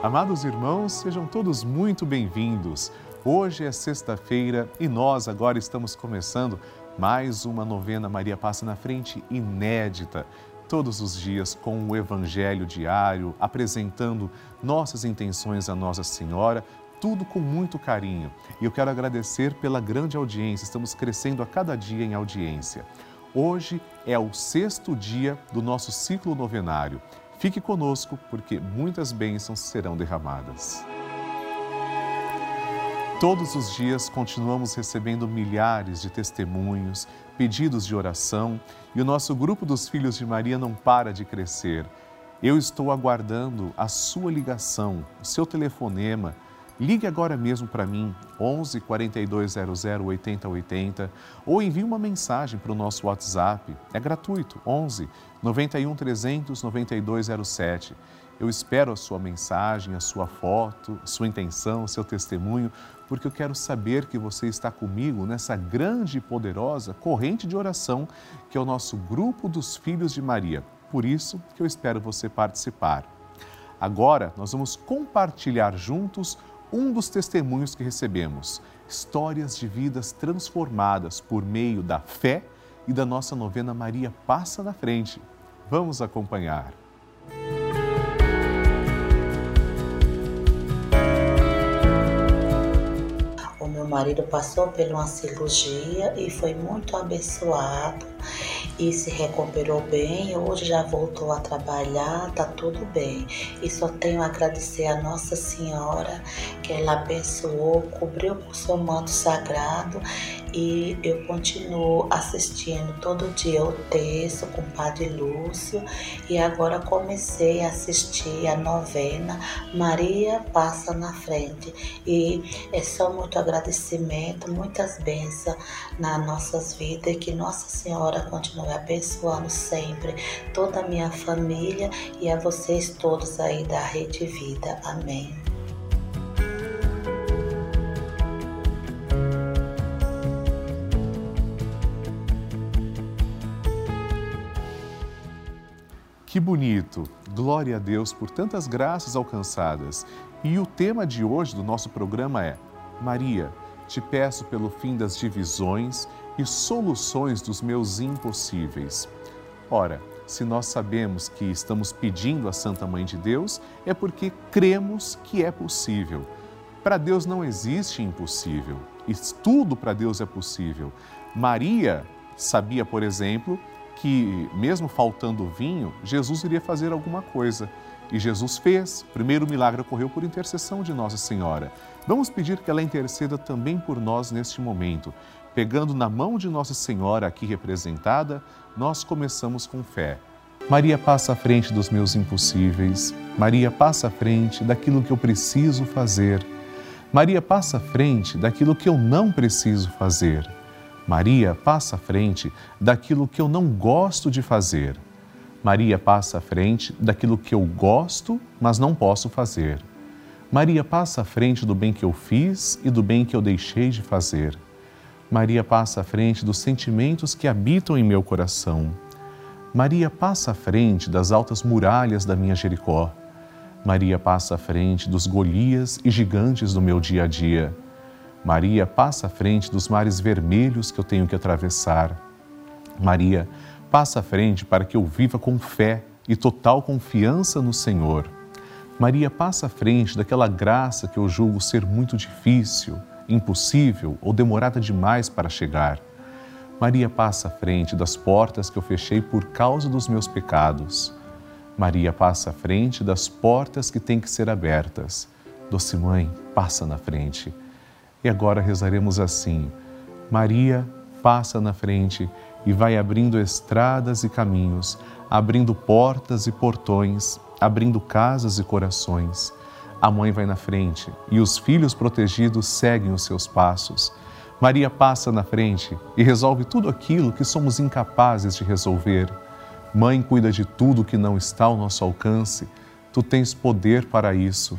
Amados irmãos, sejam todos muito bem-vindos. Hoje é sexta-feira e nós agora estamos começando mais uma novena Maria Passa na Frente inédita. Todos os dias com o Evangelho diário, apresentando nossas intenções à Nossa Senhora, tudo com muito carinho. E eu quero agradecer pela grande audiência, estamos crescendo a cada dia em audiência. Hoje é o sexto dia do nosso ciclo novenário. Fique conosco, porque muitas bênçãos serão derramadas. Todos os dias continuamos recebendo milhares de testemunhos, pedidos de oração e o nosso grupo dos Filhos de Maria não para de crescer. Eu estou aguardando a sua ligação, o seu telefonema Ligue agora mesmo para mim, 11 4200 8080, ou envie uma mensagem para o nosso WhatsApp. É gratuito, 11 91 300 9207. Eu espero a sua mensagem, a sua foto, sua intenção, seu testemunho, porque eu quero saber que você está comigo nessa grande e poderosa corrente de oração que é o nosso grupo dos Filhos de Maria. Por isso que eu espero você participar. Agora nós vamos compartilhar juntos um dos testemunhos que recebemos, histórias de vidas transformadas por meio da fé e da nossa novena Maria Passa na Frente. Vamos acompanhar. Marido passou por uma cirurgia e foi muito abençoado e se recuperou bem, hoje já voltou a trabalhar, tá tudo bem. E só tenho a agradecer a Nossa Senhora que ela abençoou, cobriu com seu manto sagrado e eu continuo assistindo todo dia o texto com o Padre Lúcio e agora comecei a assistir a novena Maria Passa na Frente e é só muito agradecimento, muitas bênçãos nas nossas vidas e que Nossa Senhora continue abençoando sempre toda a minha família e a vocês todos aí da Rede Vida. Amém. Que bonito! Glória a Deus por tantas graças alcançadas. E o tema de hoje do nosso programa é: Maria, te peço pelo fim das divisões e soluções dos meus impossíveis. Ora, se nós sabemos que estamos pedindo a Santa Mãe de Deus, é porque cremos que é possível. Para Deus não existe impossível, tudo para Deus é possível. Maria sabia, por exemplo, que, mesmo faltando vinho, Jesus iria fazer alguma coisa. E Jesus fez. O primeiro milagre ocorreu por intercessão de Nossa Senhora. Vamos pedir que ela interceda também por nós neste momento. Pegando na mão de Nossa Senhora aqui representada, nós começamos com fé. Maria passa à frente dos meus impossíveis. Maria passa à frente daquilo que eu preciso fazer. Maria passa à frente daquilo que eu não preciso fazer. Maria passa à frente daquilo que eu não gosto de fazer. Maria passa à frente daquilo que eu gosto, mas não posso fazer. Maria passa à frente do bem que eu fiz e do bem que eu deixei de fazer. Maria passa à frente dos sentimentos que habitam em meu coração. Maria passa à frente das altas muralhas da minha Jericó. Maria passa à frente dos Golias e gigantes do meu dia a dia. Maria passa à frente dos mares vermelhos que eu tenho que atravessar. Maria passa à frente para que eu viva com fé e total confiança no Senhor. Maria passa à frente daquela graça que eu julgo ser muito difícil, impossível ou demorada demais para chegar. Maria passa à frente das portas que eu fechei por causa dos meus pecados. Maria passa à frente das portas que têm que ser abertas. Doce Mãe, passa na frente. E agora rezaremos assim: Maria, passa na frente e vai abrindo estradas e caminhos, abrindo portas e portões, abrindo casas e corações. A mãe vai na frente e os filhos protegidos seguem os seus passos. Maria passa na frente e resolve tudo aquilo que somos incapazes de resolver. Mãe cuida de tudo que não está ao nosso alcance. Tu tens poder para isso.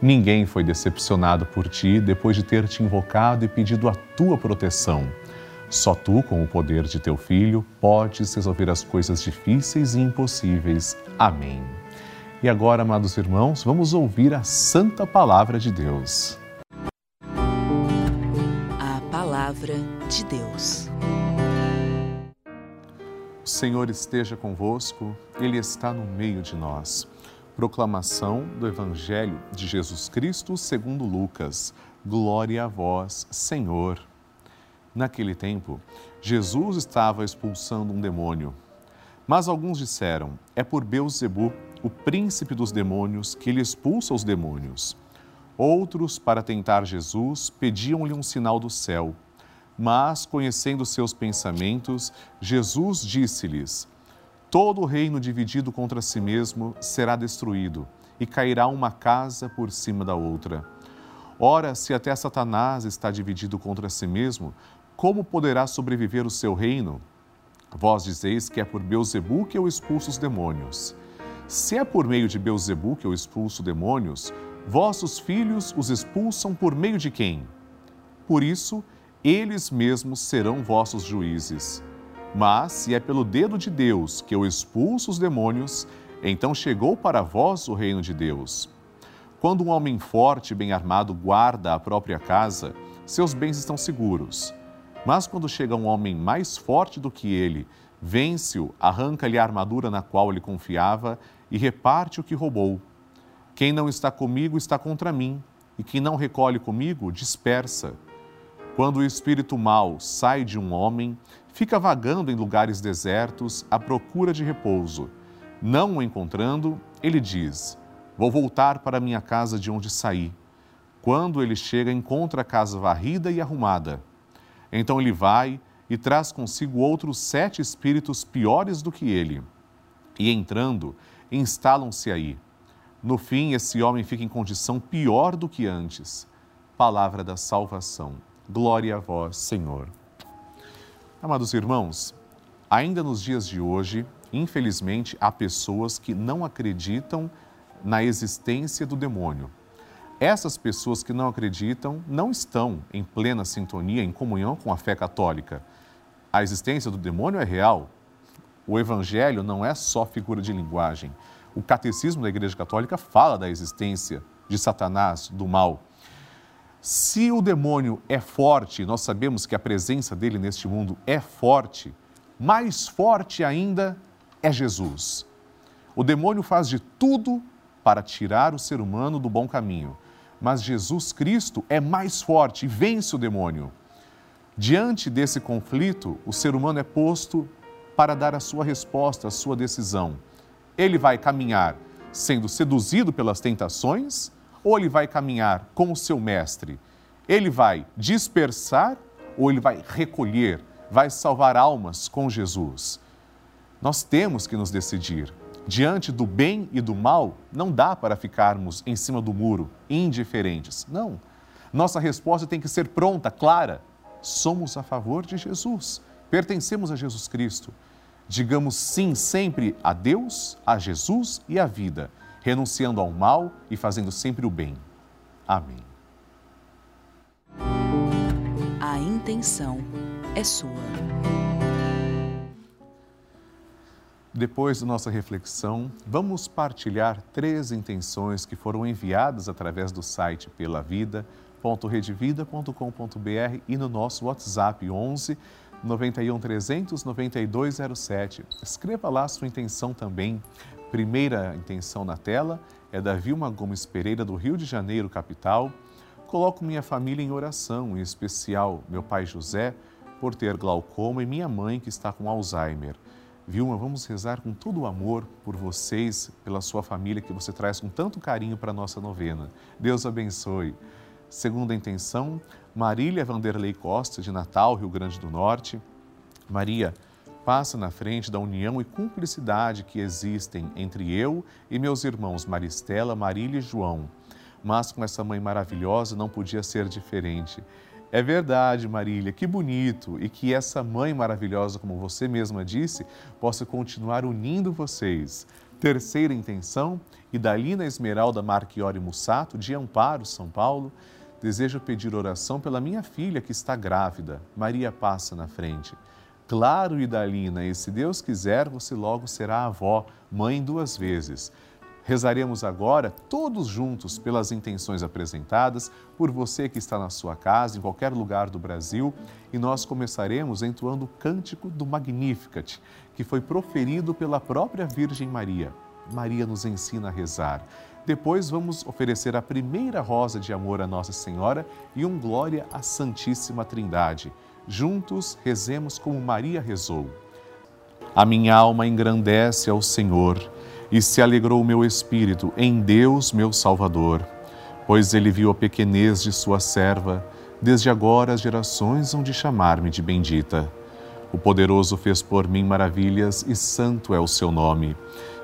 Ninguém foi decepcionado por ti depois de ter te invocado e pedido a tua proteção. Só tu, com o poder de teu filho, podes resolver as coisas difíceis e impossíveis. Amém. E agora, amados irmãos, vamos ouvir a santa palavra de Deus. A palavra de Deus. O Senhor esteja convosco, Ele está no meio de nós. Proclamação do Evangelho de Jesus Cristo segundo Lucas. Glória a vós, Senhor. Naquele tempo, Jesus estava expulsando um demônio. Mas alguns disseram: É por Beuzebu, o príncipe dos demônios, que ele expulsa os demônios. Outros, para tentar Jesus, pediam-lhe um sinal do céu. Mas, conhecendo seus pensamentos, Jesus disse-lhes: Todo reino dividido contra si mesmo será destruído, e cairá uma casa por cima da outra. Ora, se até Satanás está dividido contra si mesmo, como poderá sobreviver o seu reino? Vós dizeis que é por Beuzebu que eu expulso os demônios. Se é por meio de Beuzebu que eu expulso demônios, vossos filhos os expulsam por meio de quem? Por isso, eles mesmos serão vossos juízes. Mas se é pelo dedo de Deus que eu expulso os demônios, então chegou para vós o reino de Deus. Quando um homem forte e bem armado guarda a própria casa, seus bens estão seguros. Mas quando chega um homem mais forte do que ele, vence-o, arranca-lhe a armadura na qual ele confiava e reparte o que roubou. Quem não está comigo está contra mim, e quem não recolhe comigo dispersa. Quando o espírito mau sai de um homem, fica vagando em lugares desertos à procura de repouso. Não o encontrando, ele diz: Vou voltar para minha casa de onde saí. Quando ele chega, encontra a casa varrida e arrumada. Então ele vai e traz consigo outros sete espíritos piores do que ele. E entrando, instalam-se aí. No fim, esse homem fica em condição pior do que antes. Palavra da salvação. Glória a vós, Senhor. Amados irmãos, ainda nos dias de hoje, infelizmente, há pessoas que não acreditam na existência do demônio. Essas pessoas que não acreditam não estão em plena sintonia, em comunhão com a fé católica. A existência do demônio é real. O evangelho não é só figura de linguagem. O catecismo da Igreja Católica fala da existência de Satanás, do mal. Se o demônio é forte, nós sabemos que a presença dele neste mundo é forte, mais forte ainda é Jesus. O demônio faz de tudo para tirar o ser humano do bom caminho mas Jesus Cristo é mais forte e vence o demônio. Diante desse conflito, o ser humano é posto para dar a sua resposta, a sua decisão. Ele vai caminhar sendo seduzido pelas tentações ou ele vai caminhar com o seu mestre? Ele vai dispersar ou ele vai recolher, vai salvar almas com Jesus? Nós temos que nos decidir. Diante do bem e do mal, não dá para ficarmos em cima do muro, indiferentes. Não. Nossa resposta tem que ser pronta, clara. Somos a favor de Jesus, pertencemos a Jesus Cristo. Digamos sim sempre a Deus, a Jesus e à vida, renunciando ao mal e fazendo sempre o bem. Amém. A intenção é sua. Depois da nossa reflexão, vamos partilhar três intenções que foram enviadas através do site pelavida.redvida.com.br e no nosso WhatsApp 11 91 300 9207. Escreva lá sua intenção também. Primeira intenção na tela é da Vilma Gomes Pereira, do Rio de Janeiro, capital. Coloco minha família em oração, em especial meu pai José, por ter glaucoma e minha mãe que está com Alzheimer. Vilma, vamos rezar com todo o amor por vocês, pela sua família que você traz com tanto carinho para a nossa novena. Deus abençoe. Segunda intenção, Marília Vanderlei Costa, de Natal, Rio Grande do Norte. Maria, passa na frente da união e cumplicidade que existem entre eu e meus irmãos Maristela, Marília e João. mas com essa mãe maravilhosa não podia ser diferente. É verdade, Marília, que bonito e que essa mãe maravilhosa, como você mesma disse, possa continuar unindo vocês. Terceira intenção, Idalina Esmeralda Marchiori Mussato, de Amparo, São Paulo. Desejo pedir oração pela minha filha que está grávida. Maria passa na frente. Claro, Idalina, e se Deus quiser, você logo será avó, mãe duas vezes. Rezaremos agora, todos juntos, pelas intenções apresentadas, por você que está na sua casa, em qualquer lugar do Brasil, e nós começaremos entoando o cântico do Magnificat, que foi proferido pela própria Virgem Maria. Maria nos ensina a rezar. Depois vamos oferecer a primeira rosa de amor a Nossa Senhora e um glória à Santíssima Trindade. Juntos rezemos como Maria rezou. A minha alma engrandece ao Senhor e se alegrou o meu espírito em Deus, meu Salvador, pois ele viu a pequenez de sua serva. Desde agora as gerações hão de chamar-me de bendita. O poderoso fez por mim maravilhas e santo é o seu nome.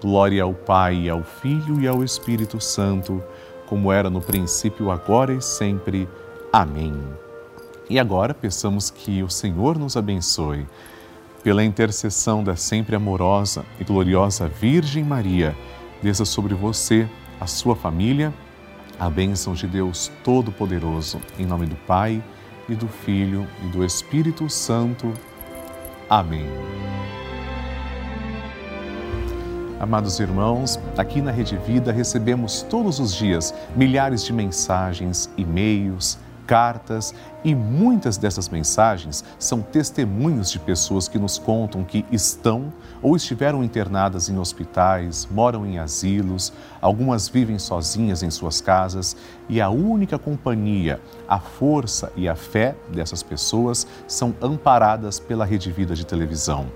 Glória ao Pai, ao Filho e ao Espírito Santo, como era no princípio, agora e sempre. Amém. E agora peçamos que o Senhor nos abençoe pela intercessão da sempre amorosa e gloriosa Virgem Maria, desça sobre você, a sua família, a bênção de Deus Todo-Poderoso, em nome do Pai e do Filho e do Espírito Santo. Amém. Amados irmãos, aqui na Rede Vida recebemos todos os dias milhares de mensagens, e-mails, cartas e muitas dessas mensagens são testemunhos de pessoas que nos contam que estão ou estiveram internadas em hospitais, moram em asilos, algumas vivem sozinhas em suas casas e a única companhia, a força e a fé dessas pessoas são amparadas pela Rede Vida de televisão.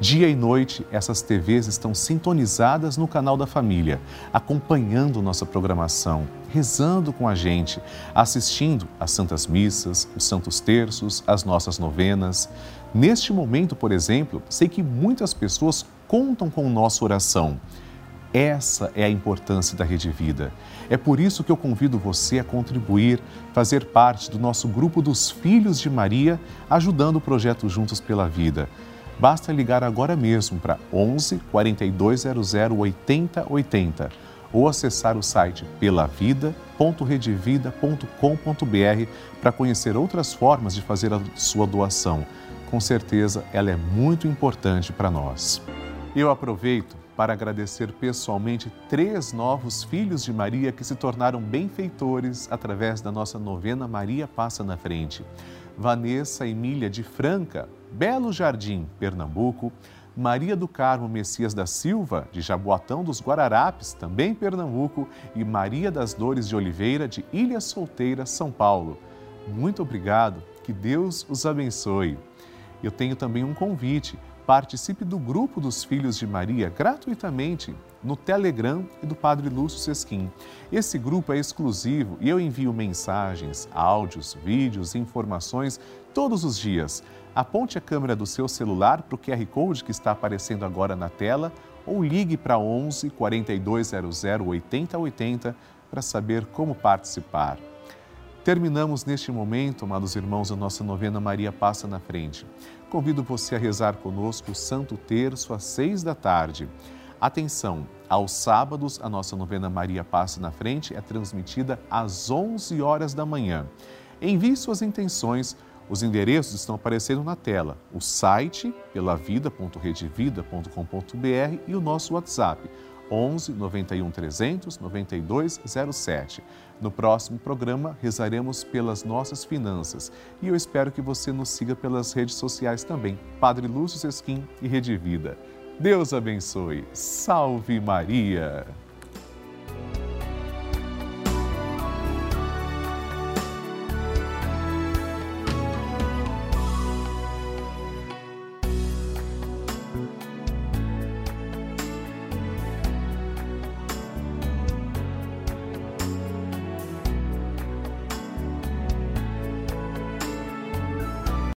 Dia e noite, essas TVs estão sintonizadas no canal da família, acompanhando nossa programação, rezando com a gente, assistindo às Santas Missas, os Santos Terços, as nossas novenas. Neste momento, por exemplo, sei que muitas pessoas contam com nossa oração. Essa é a importância da Rede Vida. É por isso que eu convido você a contribuir, fazer parte do nosso grupo dos Filhos de Maria, ajudando o projeto Juntos pela Vida. Basta ligar agora mesmo para 11 4200 8080 ou acessar o site pelavida.redevida.com.br para conhecer outras formas de fazer a sua doação. Com certeza, ela é muito importante para nós. Eu aproveito para agradecer pessoalmente três novos filhos de Maria que se tornaram benfeitores através da nossa novena Maria Passa na Frente. Vanessa Emília de Franca, Belo Jardim, Pernambuco, Maria do Carmo Messias da Silva, de Jaboatão dos Guararapes, também Pernambuco, e Maria das Dores de Oliveira, de Ilha Solteira, São Paulo. Muito obrigado, que Deus os abençoe. Eu tenho também um convite Participe do grupo dos Filhos de Maria gratuitamente no Telegram e do Padre Lúcio Sesquim. Esse grupo é exclusivo e eu envio mensagens, áudios, vídeos informações todos os dias. Aponte a câmera do seu celular para o QR Code que está aparecendo agora na tela ou ligue para 11 4200 8080 para saber como participar. Terminamos neste momento, amados irmãos, a nossa novena Maria Passa na Frente. Convido você a rezar conosco o Santo Terço às seis da tarde. Atenção, Aos sábados, a nossa novena Maria Passa na Frente é transmitida às 11 horas da manhã. Envie suas intenções. Os endereços estão aparecendo na tela. O site pelavida.redevida.com.br e o nosso WhatsApp 11 91 300 9207. No próximo programa, rezaremos pelas nossas finanças e eu espero que você nos siga pelas redes sociais também, Padre Lúcio Sesquim e Rede Vida. Deus abençoe. Salve Maria!